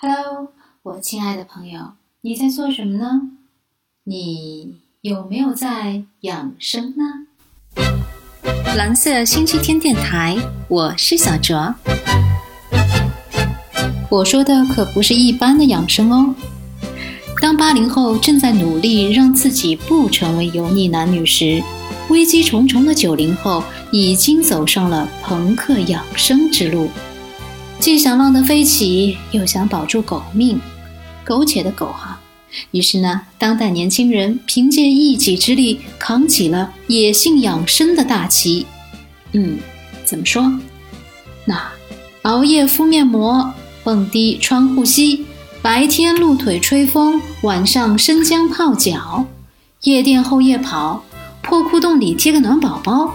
Hello，我亲爱的朋友，你在做什么呢？你有没有在养生呢？蓝色星期天电台，我是小卓。我说的可不是一般的养生哦。当八零后正在努力让自己不成为油腻男女时，危机重重的九零后已经走上了朋克养生之路。既想浪得飞起，又想保住狗命，苟且的狗哈。于是呢，当代年轻人凭借一己之力扛起了野性养生的大旗。嗯，怎么说？那熬夜敷面膜，蹦迪穿护膝，白天露腿吹风，晚上生姜泡脚，夜店后夜跑，破裤洞里贴个暖宝宝，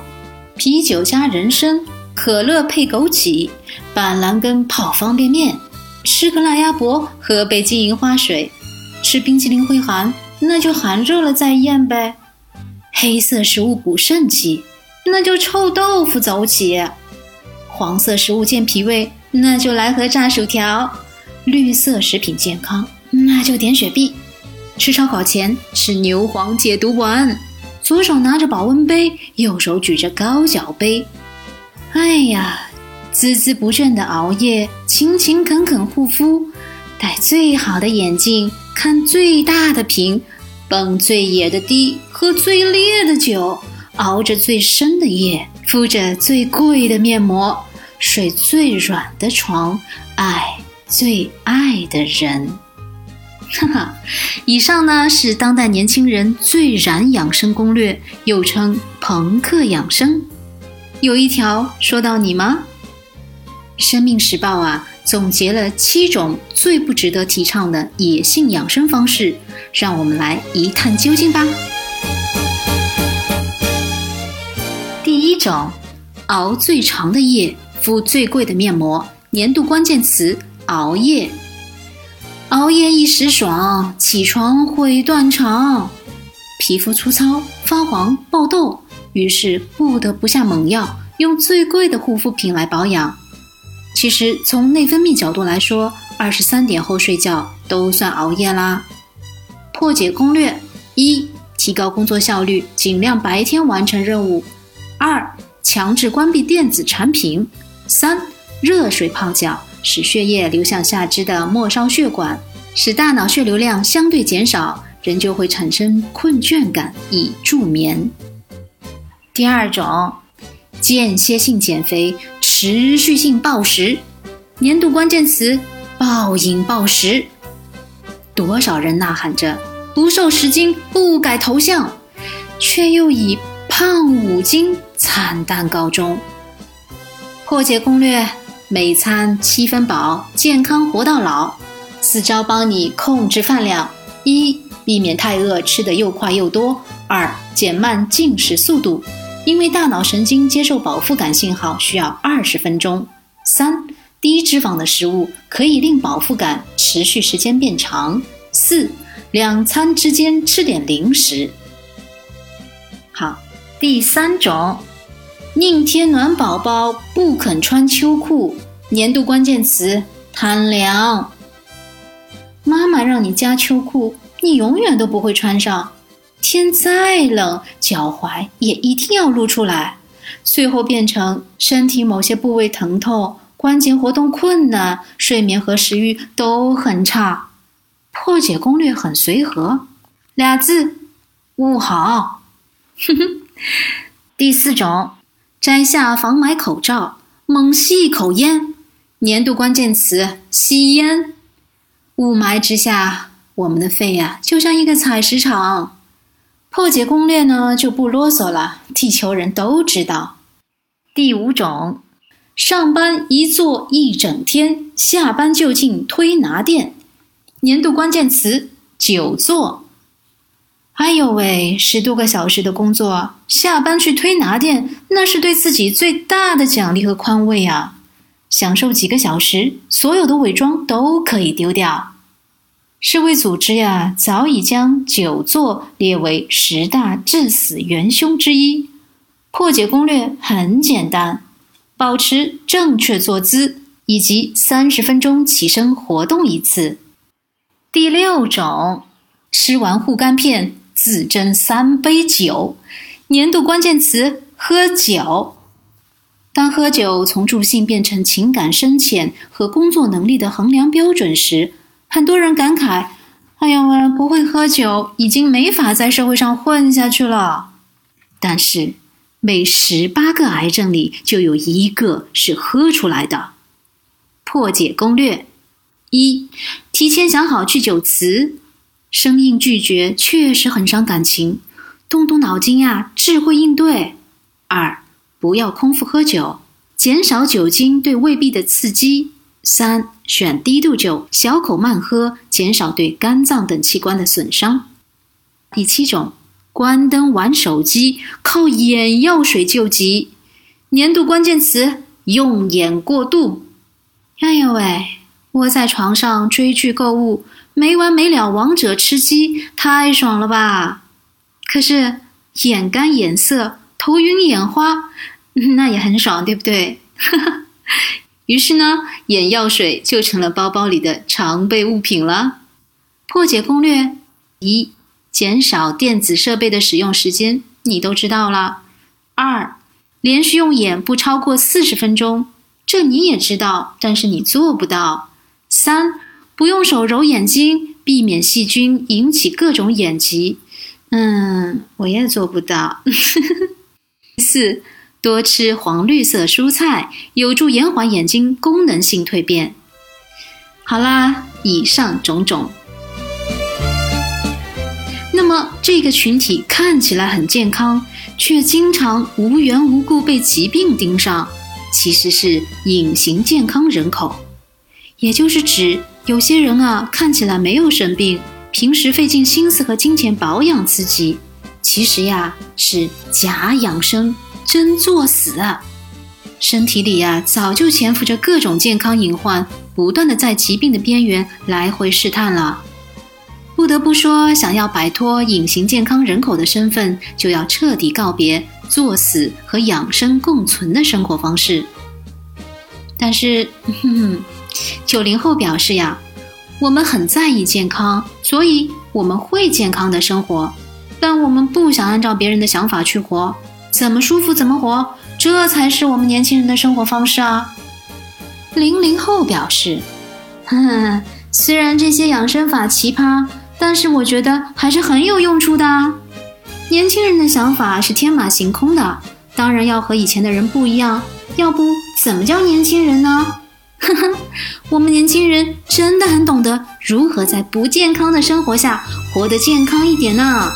啤酒加人参。可乐配枸杞，板蓝根泡方便面，吃个辣鸭脖，喝杯金银花水，吃冰淇淋会寒，那就寒热了再咽呗。黑色食物补肾气，那就臭豆腐走起。黄色食物健脾胃，那就来盒炸薯条。绿色食品健康，那就点雪碧。吃烧烤前吃牛黄解毒丸，左手拿着保温杯，右手举着高脚杯。哎呀，孜孜不倦的熬夜，勤勤恳恳护肤，戴最好的眼镜，看最大的屏，蹦最野的迪，喝最烈的酒，熬着最深的夜，敷着最贵的面膜，睡最软的床，爱最爱的人。哈哈，以上呢是当代年轻人最燃养生攻略，又称朋克养生。有一条说到你吗？生命时报啊，总结了七种最不值得提倡的野性养生方式，让我们来一探究竟吧。第一种，熬最长的夜，敷最贵的面膜。年度关键词：熬夜。熬夜一时爽，起床会断肠，皮肤粗糙、发黄、爆痘。于是不得不下猛药，用最贵的护肤品来保养。其实从内分泌角度来说，二十三点后睡觉都算熬夜啦。破解攻略：一、提高工作效率，尽量白天完成任务；二、强制关闭电子产品；三、热水泡脚，使血液流向下肢的末梢血管，使大脑血流量相对减少，人就会产生困倦感，以助眠。第二种，间歇性减肥，持续性暴食。年度关键词：暴饮暴食。多少人呐喊着不瘦十斤不改头像，却又以胖五斤惨淡告终。破解攻略：每餐七分饱，健康活到老。四招帮你控制饭量：一、避免太饿，吃得又快又多；二、减慢进食速度。因为大脑神经接受饱腹感信号需要二十分钟。三、低脂肪的食物可以令饱腹感持续时间变长。四、两餐之间吃点零食。好，第三种，宁贴暖宝宝不肯穿秋裤。年度关键词：贪凉。妈妈让你加秋裤，你永远都不会穿上。天再冷，脚踝也一定要露出来，最后变成身体某些部位疼痛、关节活动困难、睡眠和食欲都很差。破解攻略很随和，俩字：捂好。第四种，摘下防霾口罩，猛吸一口烟。年度关键词：吸烟。雾霾之下，我们的肺呀，就像一个采石场。破解攻略呢就不啰嗦了，地球人都知道。第五种，上班一坐一整天，下班就进推拿店。年度关键词：久坐。哎呦喂，十多个小时的工作，下班去推拿店，那是对自己最大的奖励和宽慰啊！享受几个小时，所有的伪装都可以丢掉。世卫组织呀，早已将久坐列为十大致死元凶之一。破解攻略很简单：保持正确坐姿，以及三十分钟起身活动一次。第六种，吃完护肝片自斟三杯酒。年度关键词：喝酒。当喝酒从助兴变成情感深浅和工作能力的衡量标准时，很多人感慨：“哎呀，我不会喝酒，已经没法在社会上混下去了。”但是，每十八个癌症里就有一个是喝出来的。破解攻略：一、提前想好拒酒词，生硬拒绝确实很伤感情，动动脑筋呀，智慧应对。二。不要空腹喝酒，减少酒精对胃壁的刺激。三、选低度酒，小口慢喝，减少对肝脏等器官的损伤。第七种，关灯玩手机，靠眼药水救急。年度关键词：用眼过度。哎呦喂，窝在床上追剧购物，没完没了王者吃鸡，太爽了吧？可是眼干眼涩，头晕眼花。那也很爽，对不对？于是呢，眼药水就成了包包里的常备物品了。破解攻略一：减少电子设备的使用时间，你都知道了。二：连续用眼不超过四十分钟，这你也知道，但是你做不到。三：不用手揉眼睛，避免细菌引起各种眼疾。嗯，我也做不到。四。多吃黄绿色蔬菜，有助延缓眼睛功能性蜕变。好啦，以上种种。那么，这个群体看起来很健康，却经常无缘无故被疾病盯上，其实是隐形健康人口，也就是指有些人啊，看起来没有生病，平时费尽心思和金钱保养自己，其实呀是假养生。真作死啊！身体里呀，早就潜伏着各种健康隐患，不断的在疾病的边缘来回试探了。不得不说，想要摆脱隐形健康人口的身份，就要彻底告别作死和养生共存的生活方式。但是，九零后表示呀，我们很在意健康，所以我们会健康的生活，但我们不想按照别人的想法去活。怎么舒服怎么活，这才是我们年轻人的生活方式啊！零零后表示，哼，虽然这些养生法奇葩，但是我觉得还是很有用处的。年轻人的想法是天马行空的，当然要和以前的人不一样，要不怎么叫年轻人呢？呵呵，我们年轻人真的很懂得如何在不健康的生活下活得健康一点呢。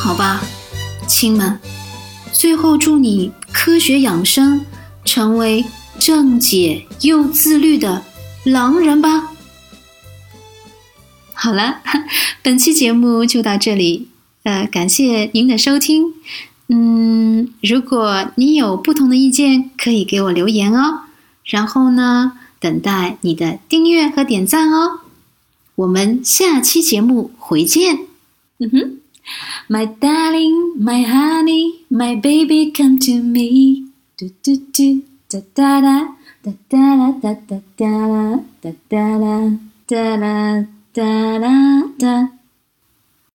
好吧，亲们，最后祝你科学养生，成为正解又自律的狼人吧。好了，本期节目就到这里，呃，感谢您的收听。嗯，如果你有不同的意见，可以给我留言哦。然后呢，等待你的订阅和点赞哦。我们下期节目回见。嗯哼。My darling, my honey, my baby, come to me. Do do do da da da da da da da da da da da da da da da da.